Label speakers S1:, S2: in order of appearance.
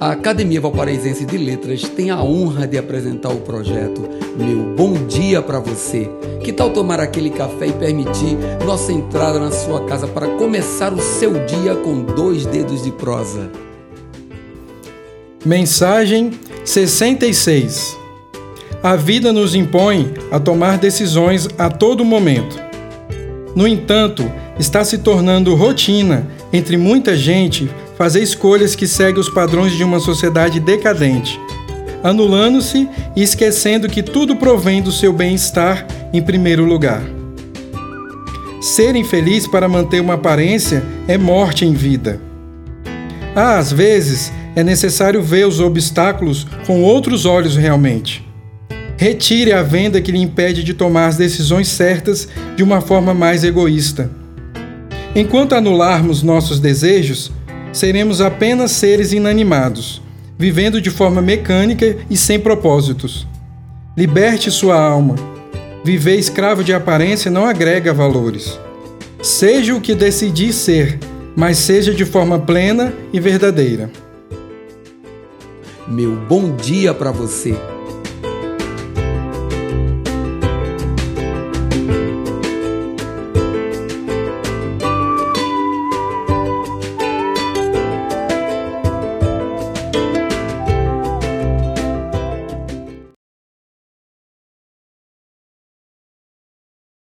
S1: A Academia Valparaísense de Letras tem a honra de apresentar o projeto Meu Bom Dia para Você. Que tal tomar aquele café e permitir nossa entrada na sua casa para começar o seu dia com dois dedos de prosa?
S2: Mensagem 66 A vida nos impõe a tomar decisões a todo momento. No entanto, está se tornando rotina entre muita gente fazer escolhas que seguem os padrões de uma sociedade decadente, anulando-se e esquecendo que tudo provém do seu bem-estar em primeiro lugar. Ser infeliz para manter uma aparência é morte em vida. Ah, às vezes é necessário ver os obstáculos com outros olhos realmente. Retire a venda que lhe impede de tomar as decisões certas de uma forma mais egoísta. Enquanto anularmos nossos desejos, seremos apenas seres inanimados, vivendo de forma mecânica e sem propósitos. Liberte sua alma. Viver escravo de aparência não agrega valores. Seja o que decidir ser, mas seja de forma plena e verdadeira.
S1: Meu bom dia para você.